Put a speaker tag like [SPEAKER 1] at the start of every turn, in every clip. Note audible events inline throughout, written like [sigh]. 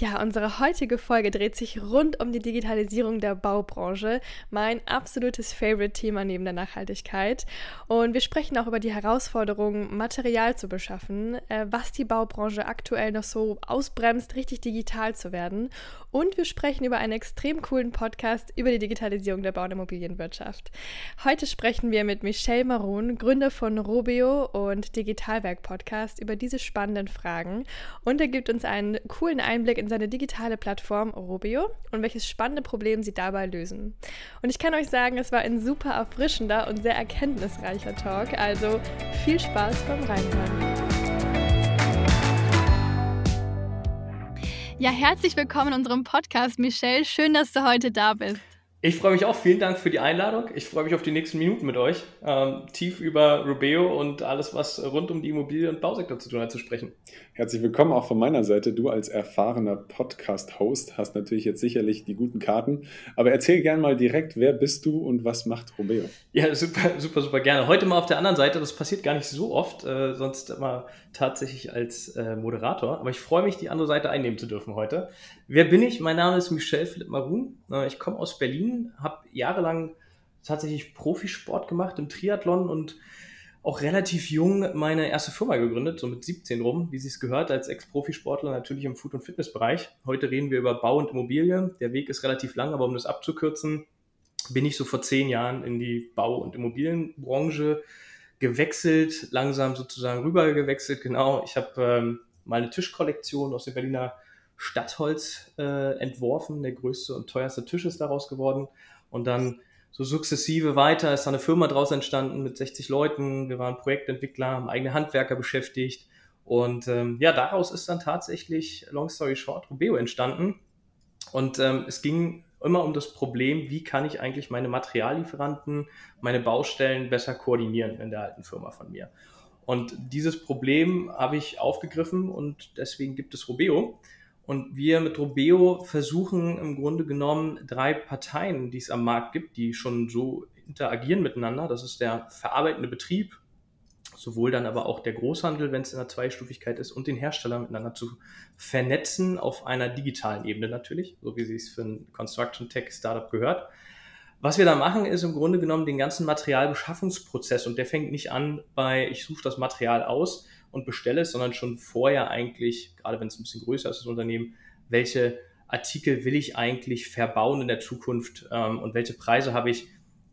[SPEAKER 1] Ja, unsere heutige Folge dreht sich rund um die Digitalisierung der Baubranche, mein absolutes Favorite-Thema neben der Nachhaltigkeit. Und wir sprechen auch über die Herausforderungen, Material zu beschaffen, äh, was die Baubranche aktuell noch so ausbremst, richtig digital zu werden. Und wir sprechen über einen extrem coolen Podcast über die Digitalisierung der Bau- und Immobilienwirtschaft. Heute sprechen wir mit Michel Maroon, Gründer von Robio und Digitalwerk Podcast, über diese spannenden Fragen. Und er gibt uns einen coolen Einblick in seine digitale Plattform Robio und welches spannende Problem sie dabei lösen. Und ich kann euch sagen, es war ein super erfrischender und sehr erkenntnisreicher Talk, also viel Spaß beim Reinhören. Ja, herzlich willkommen in unserem Podcast, Michelle. Schön, dass du heute da bist.
[SPEAKER 2] Ich freue mich auch. Vielen Dank für die Einladung. Ich freue mich auf die nächsten Minuten mit euch, ähm, tief über Rubeo und alles, was rund um die Immobilie- und Bausektor zu tun hat, zu sprechen.
[SPEAKER 3] Herzlich willkommen auch von meiner Seite. Du als erfahrener Podcast-Host hast natürlich jetzt sicherlich die guten Karten. Aber erzähl gerne mal direkt, wer bist du und was macht Rubeo?
[SPEAKER 2] Ja, super, super, super gerne. Heute mal auf der anderen Seite. Das passiert gar nicht so oft, äh, sonst immer tatsächlich als äh, Moderator. Aber ich freue mich, die andere Seite einnehmen zu dürfen heute. Wer bin ich? Mein Name ist Michel Philipp Maroon. Äh, ich komme aus Berlin, habe jahrelang tatsächlich Profisport gemacht im Triathlon und auch relativ jung meine erste Firma gegründet, so mit 17 rum, wie sie es gehört, als Ex-Profisportler natürlich im Food- und Fitnessbereich. Heute reden wir über Bau und Immobilie. Der Weg ist relativ lang, aber um das abzukürzen, bin ich so vor zehn Jahren in die Bau- und Immobilienbranche gewechselt, langsam sozusagen rüber gewechselt. Genau, ich habe ähm, mal eine Tischkollektion aus dem Berliner Stadtholz äh, entworfen. Der größte und teuerste Tisch ist daraus geworden. Und dann so sukzessive weiter ist da eine Firma draus entstanden mit 60 Leuten. Wir waren Projektentwickler, haben eigene Handwerker beschäftigt. Und ähm, ja, daraus ist dann tatsächlich, long story short, Rubeo entstanden. Und ähm, es ging immer um das Problem, wie kann ich eigentlich meine Materiallieferanten, meine Baustellen besser koordinieren in der alten Firma von mir. Und dieses Problem habe ich aufgegriffen und deswegen gibt es Robeo. Und wir mit Robeo versuchen im Grunde genommen drei Parteien, die es am Markt gibt, die schon so interagieren miteinander. Das ist der verarbeitende Betrieb, sowohl dann aber auch der Großhandel, wenn es in der Zweistufigkeit ist, und den Hersteller miteinander zu vernetzen auf einer digitalen Ebene natürlich, so wie es für ein Construction Tech Startup gehört. Was wir da machen, ist im Grunde genommen den ganzen Materialbeschaffungsprozess und der fängt nicht an bei, ich suche das Material aus und bestelle es, sondern schon vorher eigentlich, gerade wenn es ein bisschen größer ist, das Unternehmen, welche Artikel will ich eigentlich verbauen in der Zukunft ähm, und welche Preise habe ich,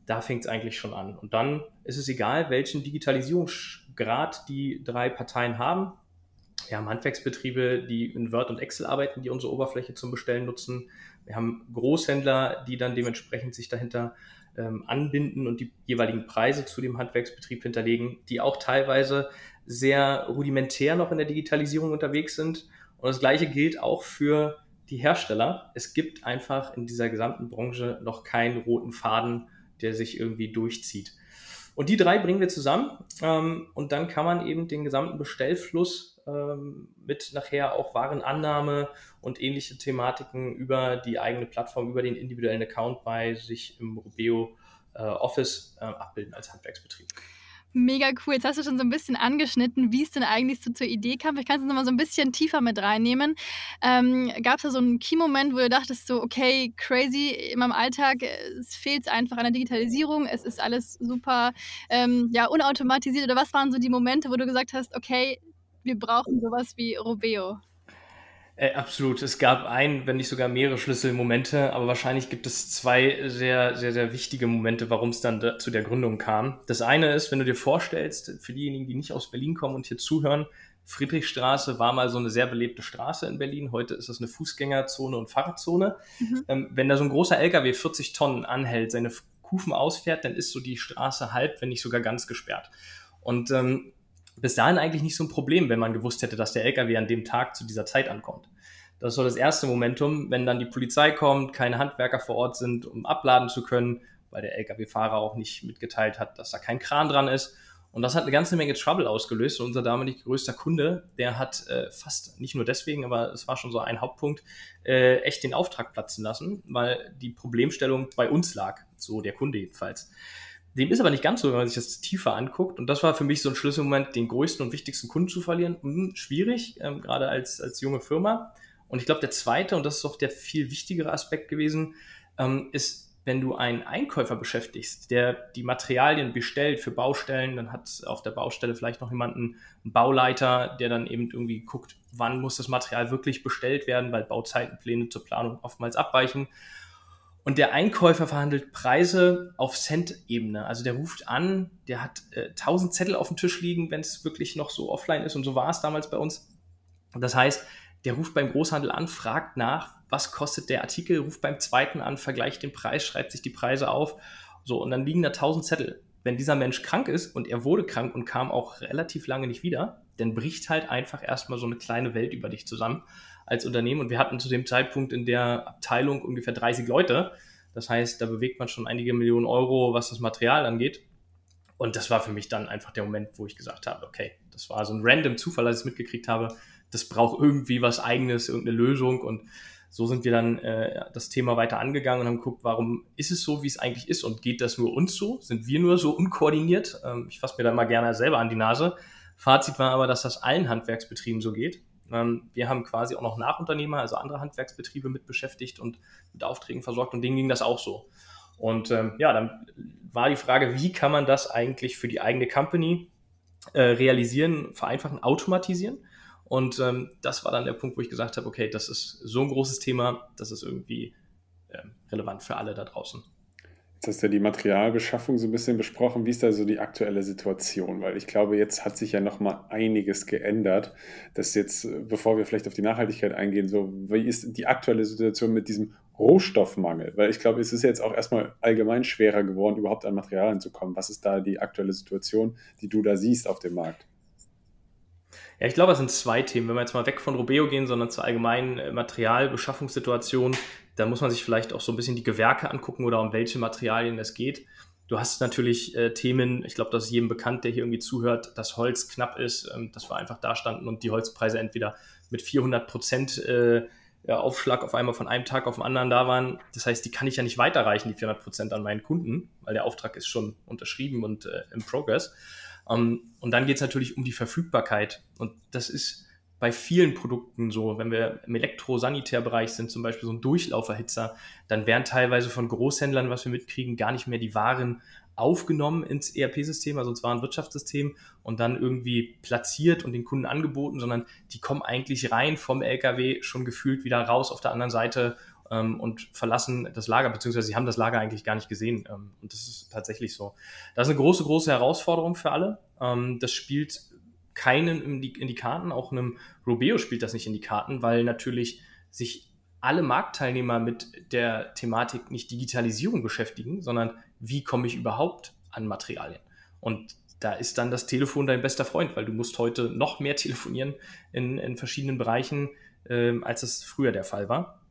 [SPEAKER 2] da fängt es eigentlich schon an. Und dann ist es egal, welchen Digitalisierungsgrad die drei Parteien haben. Wir haben Handwerksbetriebe, die in Word und Excel arbeiten, die unsere Oberfläche zum Bestellen nutzen. Wir haben Großhändler, die dann dementsprechend sich dahinter ähm, anbinden und die jeweiligen Preise zu dem Handwerksbetrieb hinterlegen, die auch teilweise sehr rudimentär noch in der Digitalisierung unterwegs sind. Und das Gleiche gilt auch für die Hersteller. Es gibt einfach in dieser gesamten Branche noch keinen roten Faden, der sich irgendwie durchzieht. Und die drei bringen wir zusammen ähm, und dann kann man eben den gesamten Bestellfluss ähm, mit nachher auch Warenannahme und ähnliche Thematiken über die eigene Plattform, über den individuellen Account bei sich im Rubeo äh, Office äh, abbilden als Handwerksbetrieb.
[SPEAKER 1] Mega cool. Jetzt hast du schon so ein bisschen angeschnitten, wie es denn eigentlich so zur Idee kam. Vielleicht kannst du uns noch mal so ein bisschen tiefer mit reinnehmen. Ähm, Gab es da so einen Key-Moment, wo du dachtest, so, okay, crazy, in meinem Alltag, es fehlt einfach an der Digitalisierung, es ist alles super ähm, ja, unautomatisiert. Oder was waren so die Momente, wo du gesagt hast, okay, wir brauchen sowas wie Robeo?
[SPEAKER 2] Äh, absolut. Es gab ein, wenn nicht sogar mehrere Schlüsselmomente, aber wahrscheinlich gibt es zwei sehr, sehr, sehr wichtige Momente, warum es dann da, zu der Gründung kam. Das eine ist, wenn du dir vorstellst, für diejenigen, die nicht aus Berlin kommen und hier zuhören, Friedrichstraße war mal so eine sehr belebte Straße in Berlin. Heute ist das eine Fußgängerzone und Fahrradzone. Mhm. Ähm, wenn da so ein großer LKW 40 Tonnen anhält, seine Kufen ausfährt, dann ist so die Straße halb, wenn nicht sogar ganz gesperrt. Und ähm, bis dahin eigentlich nicht so ein Problem, wenn man gewusst hätte, dass der LKW an dem Tag zu dieser Zeit ankommt. Das war das erste Momentum, wenn dann die Polizei kommt, keine Handwerker vor Ort sind, um abladen zu können weil der Lkw-Fahrer auch nicht mitgeteilt hat, dass da kein Kran dran ist. Und das hat eine ganze Menge Trouble ausgelöst. Und unser damalig größter Kunde, der hat äh, fast, nicht nur deswegen, aber es war schon so ein Hauptpunkt, äh, echt den Auftrag platzen lassen, weil die Problemstellung bei uns lag. So der Kunde jedenfalls. Dem ist aber nicht ganz so, wenn man sich das tiefer anguckt. Und das war für mich so ein Schlüsselmoment, den größten und wichtigsten Kunden zu verlieren. Hm, schwierig, ähm, gerade als, als junge Firma. Und ich glaube, der zweite, und das ist auch der viel wichtigere Aspekt gewesen, ähm, ist wenn du einen Einkäufer beschäftigst, der die Materialien bestellt für Baustellen, dann hat auf der Baustelle vielleicht noch jemanden, einen Bauleiter, der dann eben irgendwie guckt, wann muss das Material wirklich bestellt werden, weil Bauzeitenpläne zur Planung oftmals abweichen. Und der Einkäufer verhandelt Preise auf Cent-Ebene. Also der ruft an, der hat äh, 1000 Zettel auf dem Tisch liegen, wenn es wirklich noch so offline ist. Und so war es damals bei uns. Das heißt, der ruft beim Großhandel an, fragt nach, was kostet der Artikel, ruft beim zweiten an, vergleicht den Preis, schreibt sich die Preise auf. So, und dann liegen da tausend Zettel. Wenn dieser Mensch krank ist und er wurde krank und kam auch relativ lange nicht wieder, dann bricht halt einfach erstmal so eine kleine Welt über dich zusammen als Unternehmen. Und wir hatten zu dem Zeitpunkt in der Abteilung ungefähr 30 Leute. Das heißt, da bewegt man schon einige Millionen Euro, was das Material angeht. Und das war für mich dann einfach der Moment, wo ich gesagt habe, okay, das war so ein random Zufall, als ich es mitgekriegt habe. Das braucht irgendwie was eigenes, irgendeine Lösung. Und so sind wir dann äh, das Thema weiter angegangen und haben geguckt, warum ist es so, wie es eigentlich ist und geht das nur uns so? Sind wir nur so unkoordiniert? Ähm, ich fasse mir da mal gerne selber an die Nase. Fazit war aber, dass das allen Handwerksbetrieben so geht. Ähm, wir haben quasi auch noch Nachunternehmer, also andere Handwerksbetriebe mit beschäftigt und mit Aufträgen versorgt und denen ging das auch so. Und ähm, ja, dann war die Frage, wie kann man das eigentlich für die eigene Company äh, realisieren, vereinfachen, automatisieren? Und ähm, das war dann der Punkt, wo ich gesagt habe, okay, das ist so ein großes Thema, das ist irgendwie äh, relevant für alle da draußen.
[SPEAKER 3] Jetzt hast du ja die Materialbeschaffung so ein bisschen besprochen. Wie ist da so die aktuelle Situation? Weil ich glaube, jetzt hat sich ja noch mal einiges geändert. Das jetzt, bevor wir vielleicht auf die Nachhaltigkeit eingehen, so wie ist die aktuelle Situation mit diesem Rohstoffmangel? Weil ich glaube, es ist jetzt auch erstmal allgemein schwerer geworden, überhaupt an Materialien zu kommen. Was ist da die aktuelle Situation, die du da siehst auf dem Markt?
[SPEAKER 2] Ja, ich glaube, es sind zwei Themen. Wenn wir jetzt mal weg von Robeo gehen, sondern zur allgemeinen äh, Materialbeschaffungssituation, da muss man sich vielleicht auch so ein bisschen die Gewerke angucken oder um welche Materialien es geht. Du hast natürlich äh, Themen, ich glaube, das ist jedem bekannt, der hier irgendwie zuhört, dass Holz knapp ist, ähm, dass wir einfach da standen und die Holzpreise entweder mit 400 Prozent äh, Aufschlag auf einmal von einem Tag auf den anderen da waren. Das heißt, die kann ich ja nicht weiterreichen, die 400 Prozent an meinen Kunden, weil der Auftrag ist schon unterschrieben und äh, im Progress. Um, ähm, und dann geht es natürlich um die Verfügbarkeit. Und das ist bei vielen Produkten so, wenn wir im Elektrosanitärbereich sind, zum Beispiel so ein Durchlauferhitzer, dann werden teilweise von Großhändlern, was wir mitkriegen, gar nicht mehr die Waren aufgenommen ins ERP-System, also ins Warenwirtschaftssystem und dann irgendwie platziert und den Kunden angeboten, sondern die kommen eigentlich rein vom LKW schon gefühlt wieder raus auf der anderen Seite ähm, und verlassen das Lager, beziehungsweise sie haben das Lager eigentlich gar nicht gesehen. Ähm, und das ist tatsächlich so. Das ist eine große, große Herausforderung für alle. Ähm, das spielt keinen in die, in die Karten, auch einem Rubeo spielt das nicht in die Karten, weil natürlich sich alle Marktteilnehmer mit der Thematik nicht Digitalisierung beschäftigen, sondern wie komme ich überhaupt an Materialien? Und da ist dann das Telefon dein bester Freund, weil du musst heute noch mehr [laughs] telefonieren in, in verschiedenen Bereichen, ähm, als es früher der Fall war.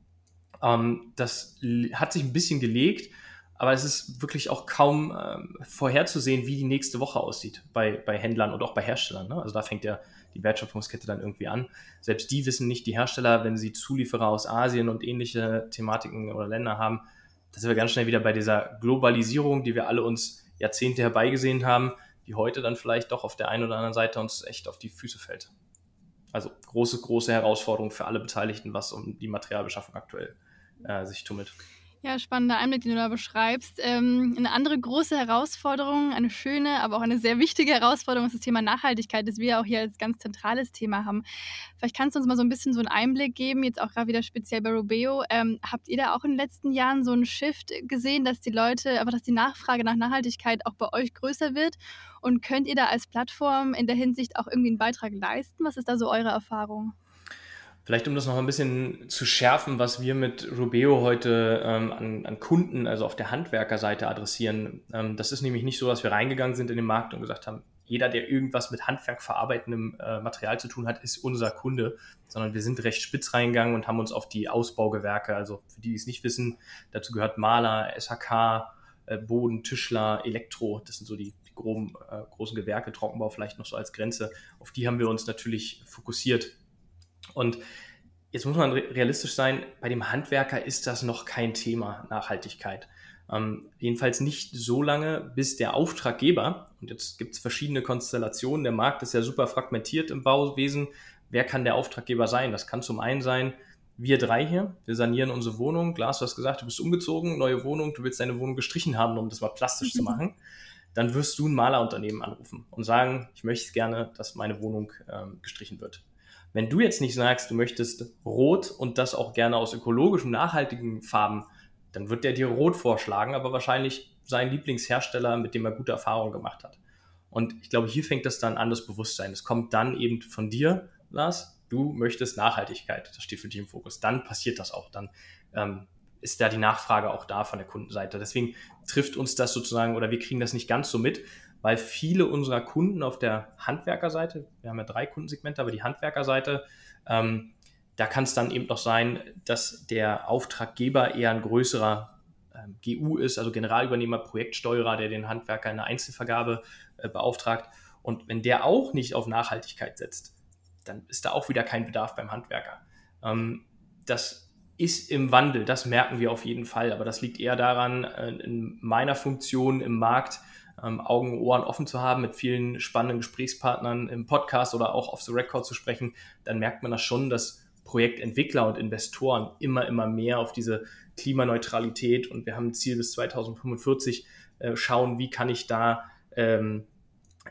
[SPEAKER 2] Ähm, das hat sich ein bisschen gelegt, aber es ist wirklich auch kaum ähm, vorherzusehen, wie die nächste Woche aussieht bei, bei Händlern und auch bei Herstellern. Ne? Also da fängt ja die Wertschöpfungskette dann irgendwie an. Selbst die wissen nicht, die Hersteller, wenn sie Zulieferer aus Asien und ähnliche Thematiken oder Länder haben, da sind wir ganz schnell wieder bei dieser Globalisierung, die wir alle uns Jahrzehnte herbeigesehen haben, die heute dann vielleicht doch auf der einen oder anderen Seite uns echt auf die Füße fällt. Also große, große Herausforderung für alle Beteiligten, was um die Materialbeschaffung aktuell äh, sich tummelt.
[SPEAKER 1] Ja, spannender Einblick, den du da beschreibst. Ähm, eine andere große Herausforderung, eine schöne, aber auch eine sehr wichtige Herausforderung ist das Thema Nachhaltigkeit, das wir auch hier als ganz zentrales Thema haben. Vielleicht kannst du uns mal so ein bisschen so einen Einblick geben, jetzt auch gerade wieder speziell bei Robeo. Ähm, habt ihr da auch in den letzten Jahren so einen Shift gesehen, dass die Leute, aber dass die Nachfrage nach Nachhaltigkeit auch bei euch größer wird? Und könnt ihr da als Plattform in der Hinsicht auch irgendwie einen Beitrag leisten? Was ist da so eure Erfahrung?
[SPEAKER 2] Vielleicht um das noch ein bisschen zu schärfen, was wir mit Rubeo heute ähm, an, an, Kunden, also auf der Handwerkerseite adressieren. Ähm, das ist nämlich nicht so, dass wir reingegangen sind in den Markt und gesagt haben, jeder, der irgendwas mit Handwerk verarbeitendem äh, Material zu tun hat, ist unser Kunde, sondern wir sind recht spitz reingegangen und haben uns auf die Ausbaugewerke, also für die, die es nicht wissen, dazu gehört Maler, SHK, äh, Boden, Tischler, Elektro, das sind so die, die groben, äh, großen Gewerke, Trockenbau vielleicht noch so als Grenze. Auf die haben wir uns natürlich fokussiert. Und jetzt muss man realistisch sein, bei dem Handwerker ist das noch kein Thema, Nachhaltigkeit. Ähm, jedenfalls nicht so lange, bis der Auftraggeber, und jetzt gibt es verschiedene Konstellationen, der Markt ist ja super fragmentiert im Bauwesen, wer kann der Auftraggeber sein? Das kann zum einen sein, wir drei hier, wir sanieren unsere Wohnung. Glas, du hast gesagt, du bist umgezogen, neue Wohnung, du willst deine Wohnung gestrichen haben, um das mal plastisch zu [laughs] machen. Dann wirst du ein Malerunternehmen anrufen und sagen, ich möchte gerne, dass meine Wohnung ähm, gestrichen wird. Wenn du jetzt nicht sagst, du möchtest rot und das auch gerne aus ökologischen, nachhaltigen Farben, dann wird der dir rot vorschlagen, aber wahrscheinlich sein Lieblingshersteller, mit dem er gute Erfahrungen gemacht hat. Und ich glaube, hier fängt das dann an, das Bewusstsein. Es kommt dann eben von dir, Lars, du möchtest Nachhaltigkeit, das steht für dich im Fokus, dann passiert das auch. Dann ähm, ist da die Nachfrage auch da von der Kundenseite. Deswegen trifft uns das sozusagen oder wir kriegen das nicht ganz so mit, weil viele unserer Kunden auf der Handwerkerseite, wir haben ja drei Kundensegmente, aber die Handwerkerseite, ähm, da kann es dann eben noch sein, dass der Auftraggeber eher ein größerer ähm, GU ist, also Generalübernehmer, Projektsteuerer, der den Handwerker in der Einzelvergabe äh, beauftragt. Und wenn der auch nicht auf Nachhaltigkeit setzt, dann ist da auch wieder kein Bedarf beim Handwerker. Ähm, das ist im Wandel, das merken wir auf jeden Fall, aber das liegt eher daran, äh, in meiner Funktion im Markt ähm, Augen und Ohren offen zu haben, mit vielen spannenden Gesprächspartnern im Podcast oder auch auf the Record zu sprechen, dann merkt man das schon, dass Projektentwickler und Investoren immer, immer mehr auf diese Klimaneutralität und wir haben ein Ziel bis 2045 äh, schauen, wie kann ich da ähm,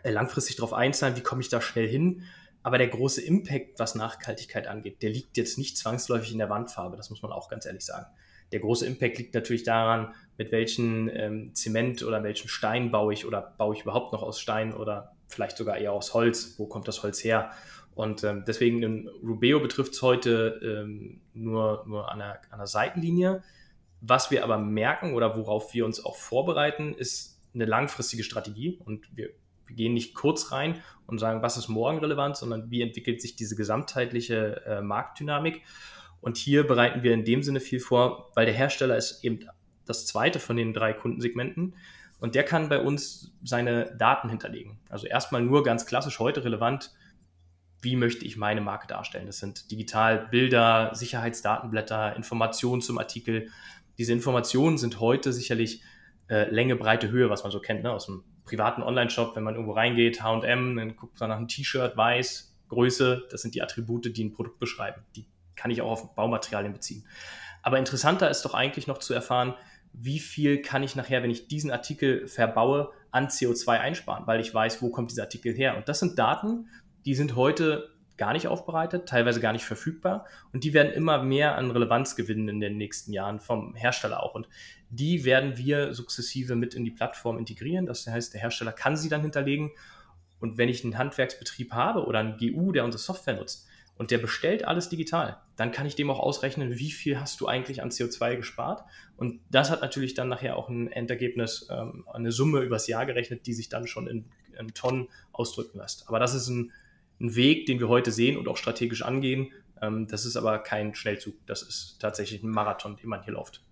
[SPEAKER 2] langfristig darauf einzahlen, wie komme ich da schnell hin. Aber der große Impact, was Nachhaltigkeit angeht, der liegt jetzt nicht zwangsläufig in der Wandfarbe, das muss man auch ganz ehrlich sagen. Der große Impact liegt natürlich daran, mit welchem ähm, Zement oder welchem Stein baue ich oder baue ich überhaupt noch aus Stein oder vielleicht sogar eher aus Holz. Wo kommt das Holz her? Und ähm, deswegen in Rubeo betrifft es heute ähm, nur, nur an, der, an der Seitenlinie. Was wir aber merken oder worauf wir uns auch vorbereiten, ist eine langfristige Strategie. Und wir wir gehen nicht kurz rein und sagen, was ist morgen relevant, sondern wie entwickelt sich diese gesamtheitliche äh, Marktdynamik. Und hier bereiten wir in dem Sinne viel vor, weil der Hersteller ist eben das zweite von den drei Kundensegmenten. Und der kann bei uns seine Daten hinterlegen. Also erstmal nur ganz klassisch heute relevant, wie möchte ich meine Marke darstellen. Das sind digital Bilder, Sicherheitsdatenblätter, Informationen zum Artikel. Diese Informationen sind heute sicherlich äh, Länge, Breite, Höhe, was man so kennt, ne, aus dem privaten Online-Shop, wenn man irgendwo reingeht, H&M, dann guckt man nach einem T-Shirt, weiß, Größe, das sind die Attribute, die ein Produkt beschreiben. Die kann ich auch auf Baumaterialien beziehen. Aber interessanter ist doch eigentlich noch zu erfahren, wie viel kann ich nachher, wenn ich diesen Artikel verbaue, an CO2 einsparen, weil ich weiß, wo kommt dieser Artikel her. Und das sind Daten, die sind heute gar nicht aufbereitet, teilweise gar nicht verfügbar und die werden immer mehr an Relevanz gewinnen in den nächsten Jahren vom Hersteller auch und die werden wir sukzessive mit in die Plattform integrieren. Das heißt, der Hersteller kann sie dann hinterlegen und wenn ich einen Handwerksbetrieb habe oder einen GU, der unsere Software nutzt und der bestellt alles digital, dann kann ich dem auch ausrechnen, wie viel hast du eigentlich an CO2 gespart und das hat natürlich dann nachher auch ein Endergebnis, ähm, eine Summe übers Jahr gerechnet, die sich dann schon in, in Tonnen ausdrücken lässt. Aber das ist ein ein Weg, den wir heute sehen und auch strategisch angehen. Ähm, das ist aber kein Schnellzug, das ist tatsächlich ein Marathon, den man hier läuft.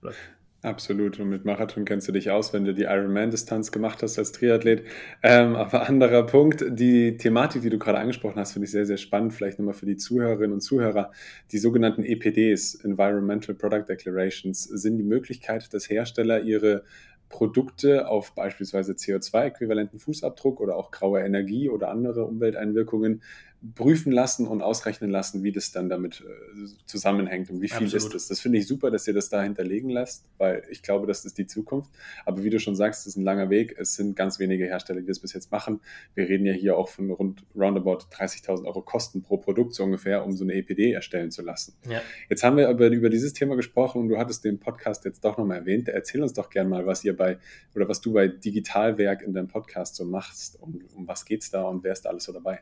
[SPEAKER 3] Absolut. Und mit Marathon kennst du dich aus, wenn du die Ironman-Distanz gemacht hast als Triathlet. Ähm, aber anderer Punkt, die Thematik, die du gerade angesprochen hast, finde ich sehr, sehr spannend. Vielleicht nochmal für die Zuhörerinnen und Zuhörer. Die sogenannten EPDs, Environmental Product Declarations, sind die Möglichkeit, dass Hersteller ihre Produkte auf beispielsweise CO2-äquivalenten Fußabdruck oder auch graue Energie oder andere Umwelteinwirkungen prüfen lassen und ausrechnen lassen, wie das dann damit äh, zusammenhängt und wie viel Absolut. ist das. Das finde ich super, dass ihr das da hinterlegen lasst, weil ich glaube, das ist die Zukunft. Aber wie du schon sagst, das ist ein langer Weg. Es sind ganz wenige Hersteller, die das bis jetzt machen. Wir reden ja hier auch von rund roundabout 30.000 Euro Kosten pro Produkt so ungefähr, um so eine EPD erstellen zu lassen. Ja. Jetzt haben wir aber über dieses Thema gesprochen und du hattest den Podcast jetzt doch nochmal erwähnt. Erzähl uns doch gerne mal, was ihr bei oder was du bei Digitalwerk in deinem Podcast so machst und um was geht es da und wer ist da alles so dabei?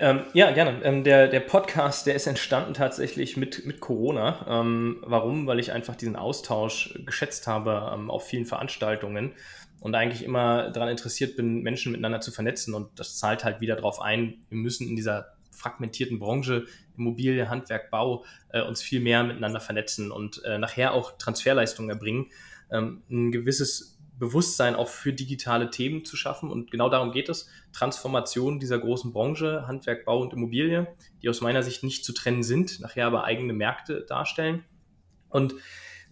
[SPEAKER 2] Ähm, ja, gerne. Ähm, der, der Podcast, der ist entstanden tatsächlich mit, mit Corona. Ähm, warum? Weil ich einfach diesen Austausch geschätzt habe ähm, auf vielen Veranstaltungen und eigentlich immer daran interessiert bin, Menschen miteinander zu vernetzen. Und das zahlt halt wieder darauf ein, wir müssen in dieser fragmentierten Branche, Immobilie, Handwerk, Bau, äh, uns viel mehr miteinander vernetzen und äh, nachher auch Transferleistungen erbringen. Ähm, ein gewisses Bewusstsein auch für digitale Themen zu schaffen. Und genau darum geht es. Transformation dieser großen Branche, Handwerk, Bau und Immobilie, die aus meiner Sicht nicht zu trennen sind, nachher aber eigene Märkte darstellen. Und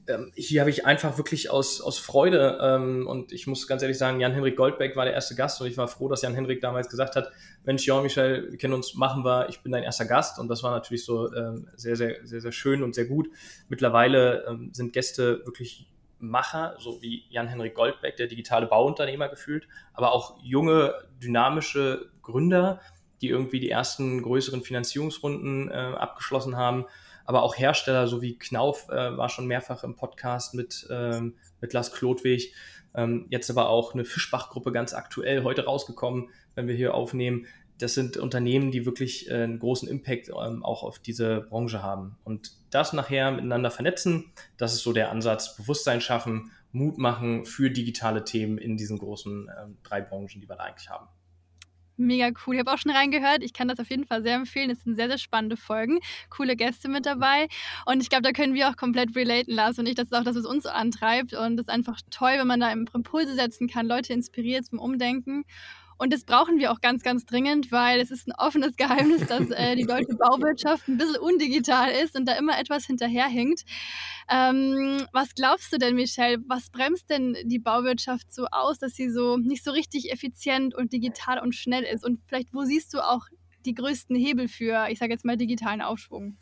[SPEAKER 2] ähm, hier habe ich einfach wirklich aus, aus Freude ähm, und ich muss ganz ehrlich sagen, Jan-Henrik Goldbeck war der erste Gast und ich war froh, dass Jan-Henrik damals gesagt hat, Mensch, Jean-Michel, wir kennen uns, machen wir, ich bin dein erster Gast und das war natürlich so ähm, sehr, sehr, sehr, sehr schön und sehr gut. Mittlerweile ähm, sind Gäste wirklich Macher, so wie Jan-Henrik Goldbeck, der digitale Bauunternehmer gefühlt, aber auch junge, dynamische Gründer, die irgendwie die ersten größeren Finanzierungsrunden äh, abgeschlossen haben aber auch Hersteller, so wie Knauf äh, war schon mehrfach im Podcast mit, ähm, mit Lars Klotwig. Ähm, jetzt aber auch eine Fischbach-Gruppe ganz aktuell heute rausgekommen, wenn wir hier aufnehmen. Das sind Unternehmen, die wirklich äh, einen großen Impact ähm, auch auf diese Branche haben. Und das nachher miteinander vernetzen, das ist so der Ansatz. Bewusstsein schaffen, Mut machen für digitale Themen in diesen großen äh, drei Branchen, die wir da eigentlich haben.
[SPEAKER 1] Mega cool. Ich habe auch schon reingehört. Ich kann das auf jeden Fall sehr empfehlen. Es sind sehr, sehr spannende Folgen. Coole Gäste mit dabei. Und ich glaube, da können wir auch komplett relaten lassen. Und ich, das ist auch das, was uns antreibt. Und es ist einfach toll, wenn man da Impulse setzen kann, Leute inspiriert zum Umdenken. Und das brauchen wir auch ganz, ganz dringend, weil es ist ein offenes Geheimnis, dass [laughs] äh, die deutsche Bauwirtschaft ein bisschen undigital ist und da immer etwas hinterherhinkt. Ähm, was glaubst du denn, Michelle? Was bremst denn die Bauwirtschaft so aus, dass sie so nicht so richtig effizient und digital und schnell ist? Und vielleicht, wo siehst du auch die größten Hebel für, ich sage jetzt mal, digitalen Aufschwung?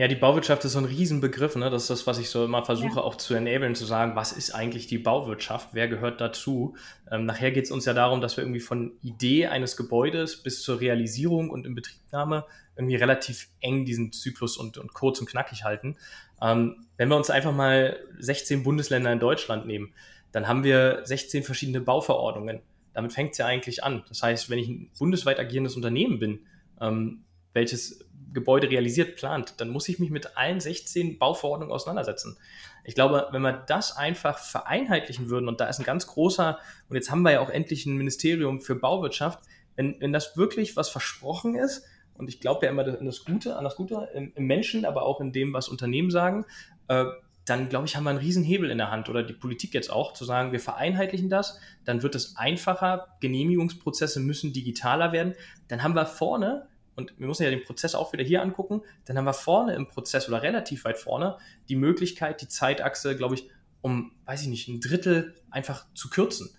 [SPEAKER 2] Ja, die Bauwirtschaft ist so ein Riesenbegriff. Ne? Das ist das, was ich so immer versuche ja. auch zu enablen, zu sagen, was ist eigentlich die Bauwirtschaft? Wer gehört dazu? Ähm, nachher geht es uns ja darum, dass wir irgendwie von Idee eines Gebäudes bis zur Realisierung und Inbetriebnahme irgendwie relativ eng diesen Zyklus und, und kurz und knackig halten. Ähm, wenn wir uns einfach mal 16 Bundesländer in Deutschland nehmen, dann haben wir 16 verschiedene Bauverordnungen. Damit fängt es ja eigentlich an. Das heißt, wenn ich ein bundesweit agierendes Unternehmen bin, ähm, welches Gebäude realisiert, plant, dann muss ich mich mit allen 16 Bauverordnungen auseinandersetzen. Ich glaube, wenn wir das einfach vereinheitlichen würden, und da ist ein ganz großer, und jetzt haben wir ja auch endlich ein Ministerium für Bauwirtschaft, wenn, wenn das wirklich was versprochen ist, und ich glaube ja immer an das Gute, an das Gute im, im, Menschen, aber auch in dem, was Unternehmen sagen, äh, dann glaube ich, haben wir einen riesen Hebel in der Hand oder die Politik jetzt auch, zu sagen, wir vereinheitlichen das, dann wird es einfacher, Genehmigungsprozesse müssen digitaler werden, dann haben wir vorne und wir müssen ja den Prozess auch wieder hier angucken, dann haben wir vorne im Prozess oder relativ weit vorne die Möglichkeit, die Zeitachse, glaube ich, um, weiß ich nicht, ein Drittel einfach zu kürzen.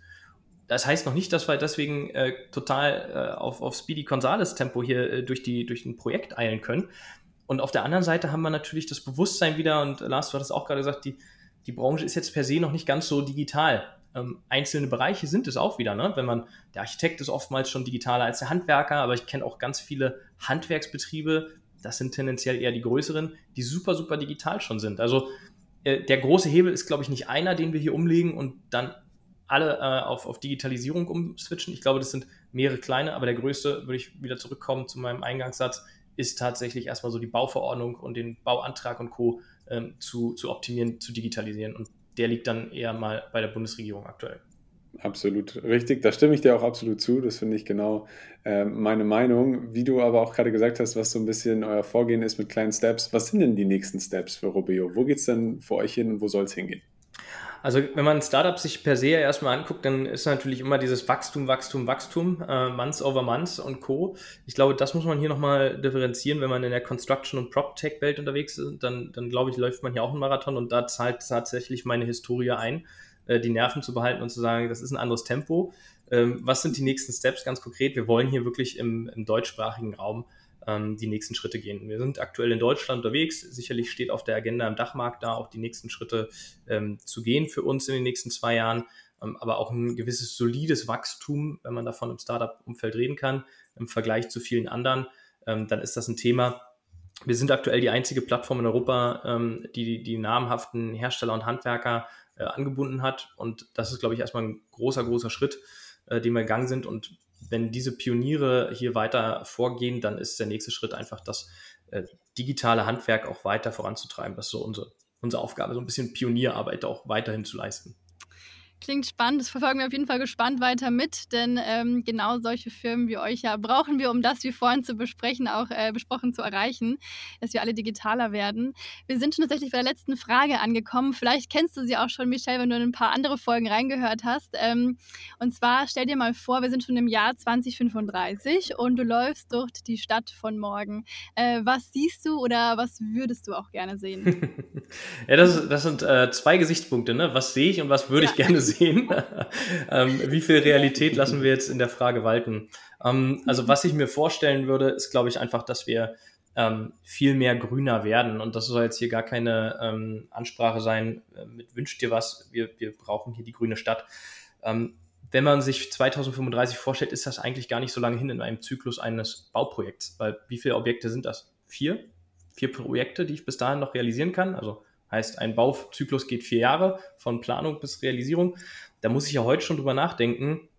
[SPEAKER 2] Das heißt noch nicht, dass wir deswegen äh, total äh, auf, auf Speedy Gonzales Tempo hier äh, durch, die, durch ein Projekt eilen können. Und auf der anderen Seite haben wir natürlich das Bewusstsein wieder, und Lars, du hattest auch gerade gesagt, die, die Branche ist jetzt per se noch nicht ganz so digital. Ähm, einzelne Bereiche sind es auch wieder. Ne? Wenn man, der Architekt ist oftmals schon digitaler als der Handwerker, aber ich kenne auch ganz viele Handwerksbetriebe, das sind tendenziell eher die größeren, die super, super digital schon sind. Also äh, der große Hebel ist, glaube ich, nicht einer, den wir hier umlegen und dann alle äh, auf, auf Digitalisierung umswitchen. Ich glaube, das sind mehrere kleine, aber der größte, würde ich wieder zurückkommen zu meinem Eingangssatz, ist tatsächlich erstmal so die Bauverordnung und den Bauantrag und Co. Ähm, zu, zu optimieren, zu digitalisieren. Und der liegt dann eher mal bei der Bundesregierung aktuell.
[SPEAKER 3] Absolut richtig, da stimme ich dir auch absolut zu. Das finde ich genau äh, meine Meinung. Wie du aber auch gerade gesagt hast, was so ein bisschen euer Vorgehen ist mit kleinen Steps. Was sind denn die nächsten Steps für Robeo? Wo geht es denn für euch hin und wo soll es hingehen?
[SPEAKER 2] Also wenn man Startups sich per se erstmal anguckt, dann ist natürlich immer dieses Wachstum, Wachstum, Wachstum, äh, Months over Months und Co. Ich glaube, das muss man hier nochmal differenzieren, wenn man in der Construction- und PropTech-Welt unterwegs ist, dann, dann glaube ich, läuft man hier auch einen Marathon und da zahlt tatsächlich meine Historie ein, äh, die Nerven zu behalten und zu sagen, das ist ein anderes Tempo. Ähm, was sind die nächsten Steps ganz konkret? Wir wollen hier wirklich im, im deutschsprachigen Raum ähm, die nächsten Schritte gehen. Wir sind aktuell in Deutschland unterwegs. Sicherlich steht auf der Agenda im Dachmarkt da auch die nächsten Schritte ähm, zu gehen für uns in den nächsten zwei Jahren. Ähm, aber auch ein gewisses solides Wachstum, wenn man davon im Startup-Umfeld reden kann, im Vergleich zu vielen anderen, ähm, dann ist das ein Thema. Wir sind aktuell die einzige Plattform in Europa, ähm, die die namhaften Hersteller und Handwerker äh, angebunden hat. Und das ist, glaube ich, erstmal ein großer, großer Schritt, äh, den wir gegangen sind. Und wenn diese Pioniere hier weiter vorgehen, dann ist der nächste Schritt einfach das äh, digitale Handwerk auch weiter voranzutreiben. Das ist so unsere, unsere Aufgabe, so ein bisschen Pionierarbeit auch weiterhin zu leisten.
[SPEAKER 1] Klingt spannend. Das verfolgen wir auf jeden Fall gespannt weiter mit, denn ähm, genau solche Firmen wie euch ja brauchen wir, um das wie vorhin zu besprechen, auch äh, besprochen zu erreichen, dass wir alle digitaler werden. Wir sind schon tatsächlich bei der letzten Frage angekommen. Vielleicht kennst du sie auch schon, Michelle, wenn du in ein paar andere Folgen reingehört hast. Ähm, und zwar stell dir mal vor, wir sind schon im Jahr 2035 und du läufst durch die Stadt von morgen. Äh, was siehst du oder was würdest du auch gerne sehen? [laughs]
[SPEAKER 2] ja, das, das sind äh, zwei Gesichtspunkte. Ne? Was sehe ich und was würde ja. ich gerne sehen? Sehen. [laughs] ähm, wie viel Realität lassen wir jetzt in der Frage walten? Ähm, also was ich mir vorstellen würde, ist, glaube ich, einfach, dass wir ähm, viel mehr grüner werden. Und das soll jetzt hier gar keine ähm, Ansprache sein äh, mit wünscht dir was, wir, wir brauchen hier die grüne Stadt. Ähm, wenn man sich 2035 vorstellt, ist das eigentlich gar nicht so lange hin in einem Zyklus eines Bauprojekts. Weil wie viele Objekte sind das? Vier? Vier Projekte, die ich bis dahin noch realisieren kann. Also Heißt, ein Bauzyklus geht vier Jahre von Planung bis Realisierung. Da muss ich ja heute schon drüber nachdenken,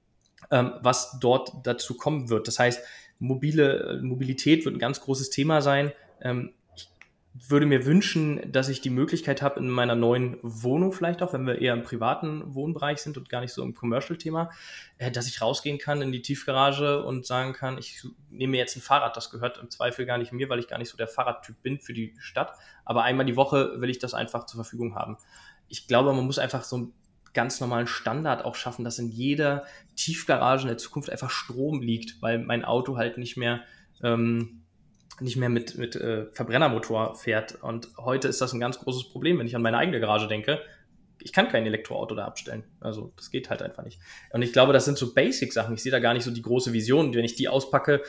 [SPEAKER 2] ähm, was dort dazu kommen wird. Das heißt, mobile Mobilität wird ein ganz großes Thema sein. Ähm, würde mir wünschen, dass ich die Möglichkeit habe, in meiner neuen Wohnung vielleicht auch, wenn wir eher im privaten Wohnbereich sind und gar nicht so im Commercial-Thema, äh, dass ich rausgehen kann in die Tiefgarage und sagen kann, ich nehme mir jetzt ein Fahrrad, das gehört im Zweifel gar nicht mir, weil ich gar nicht so der Fahrradtyp bin für die Stadt, aber einmal die Woche will ich das einfach zur Verfügung haben. Ich glaube, man muss einfach so einen ganz normalen Standard auch schaffen, dass in jeder Tiefgarage in der Zukunft einfach Strom liegt, weil mein Auto halt nicht mehr ähm, nicht mehr mit, mit äh, Verbrennermotor fährt. Und heute ist das ein ganz großes Problem, wenn ich an meine eigene Garage denke. Ich kann kein Elektroauto da abstellen. Also das geht halt einfach nicht. Und ich glaube, das sind so Basic-Sachen. Ich sehe da gar nicht so die große Vision. Wenn ich die auspacke,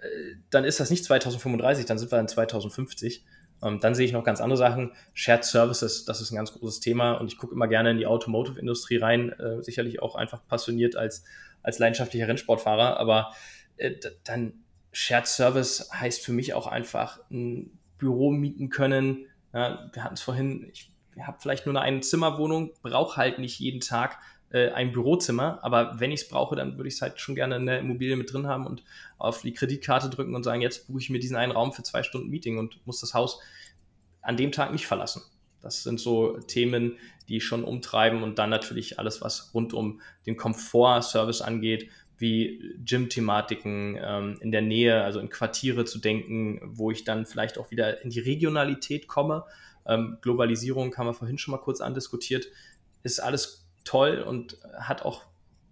[SPEAKER 2] äh, dann ist das nicht 2035, dann sind wir in 2050. Ähm, dann sehe ich noch ganz andere Sachen. Shared Services, das ist ein ganz großes Thema. Und ich gucke immer gerne in die Automotive-Industrie rein. Äh, sicherlich auch einfach passioniert als, als leidenschaftlicher Rennsportfahrer. Aber äh, dann Shared Service heißt für mich auch einfach ein Büro mieten können. Ja, wir hatten es vorhin, ich habe vielleicht nur eine Einzimmerwohnung, brauche halt nicht jeden Tag äh, ein Bürozimmer, aber wenn ich es brauche, dann würde ich es halt schon gerne in der Immobilie mit drin haben und auf die Kreditkarte drücken und sagen, jetzt buche ich mir diesen einen Raum für zwei Stunden Meeting und muss das Haus an dem Tag nicht verlassen. Das sind so Themen, die schon umtreiben und dann natürlich alles, was rund um den Komfort-Service angeht, wie Gym-Thematiken ähm, in der Nähe, also in Quartiere zu denken, wo ich dann vielleicht auch wieder in die Regionalität komme. Ähm, Globalisierung haben wir vorhin schon mal kurz andiskutiert, ist alles toll und hat auch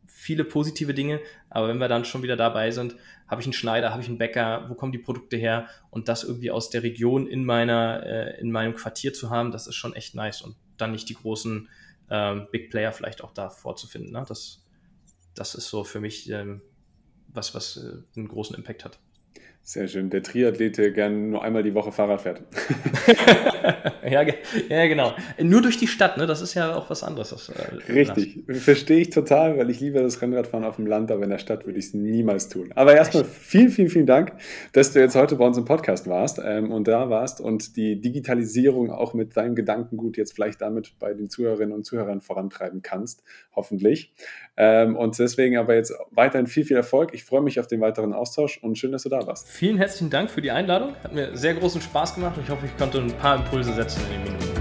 [SPEAKER 2] viele positive Dinge, aber wenn wir dann schon wieder dabei sind, habe ich einen Schneider, habe ich einen Bäcker, wo kommen die Produkte her und das irgendwie aus der Region in meiner äh, in meinem Quartier zu haben, das ist schon echt nice und dann nicht die großen ähm, Big Player vielleicht auch da vorzufinden. Ne? Das das ist so für mich ähm, was, was äh, einen großen Impact hat.
[SPEAKER 3] Sehr schön. Der Triathlet, der gern nur einmal die Woche Fahrrad fährt. [laughs]
[SPEAKER 2] ja, ja, genau. Nur durch die Stadt, ne? Das ist ja auch was anderes. Das,
[SPEAKER 3] äh, Richtig. Verstehe ich total, weil ich liebe das Rennradfahren auf dem Land, aber in der Stadt würde ich es niemals tun. Aber erstmal vielen, vielen, vielen Dank, dass du jetzt heute bei uns im Podcast warst ähm, und da warst und die Digitalisierung auch mit deinem Gedankengut jetzt vielleicht damit bei den Zuhörerinnen und Zuhörern vorantreiben kannst. Hoffentlich. Ähm, und deswegen aber jetzt weiterhin viel, viel Erfolg. Ich freue mich auf den weiteren Austausch und schön, dass du da warst.
[SPEAKER 2] Vielen herzlichen Dank für die Einladung. Hat mir sehr großen Spaß gemacht und ich hoffe, ich konnte ein paar Impulse setzen in den Minuten.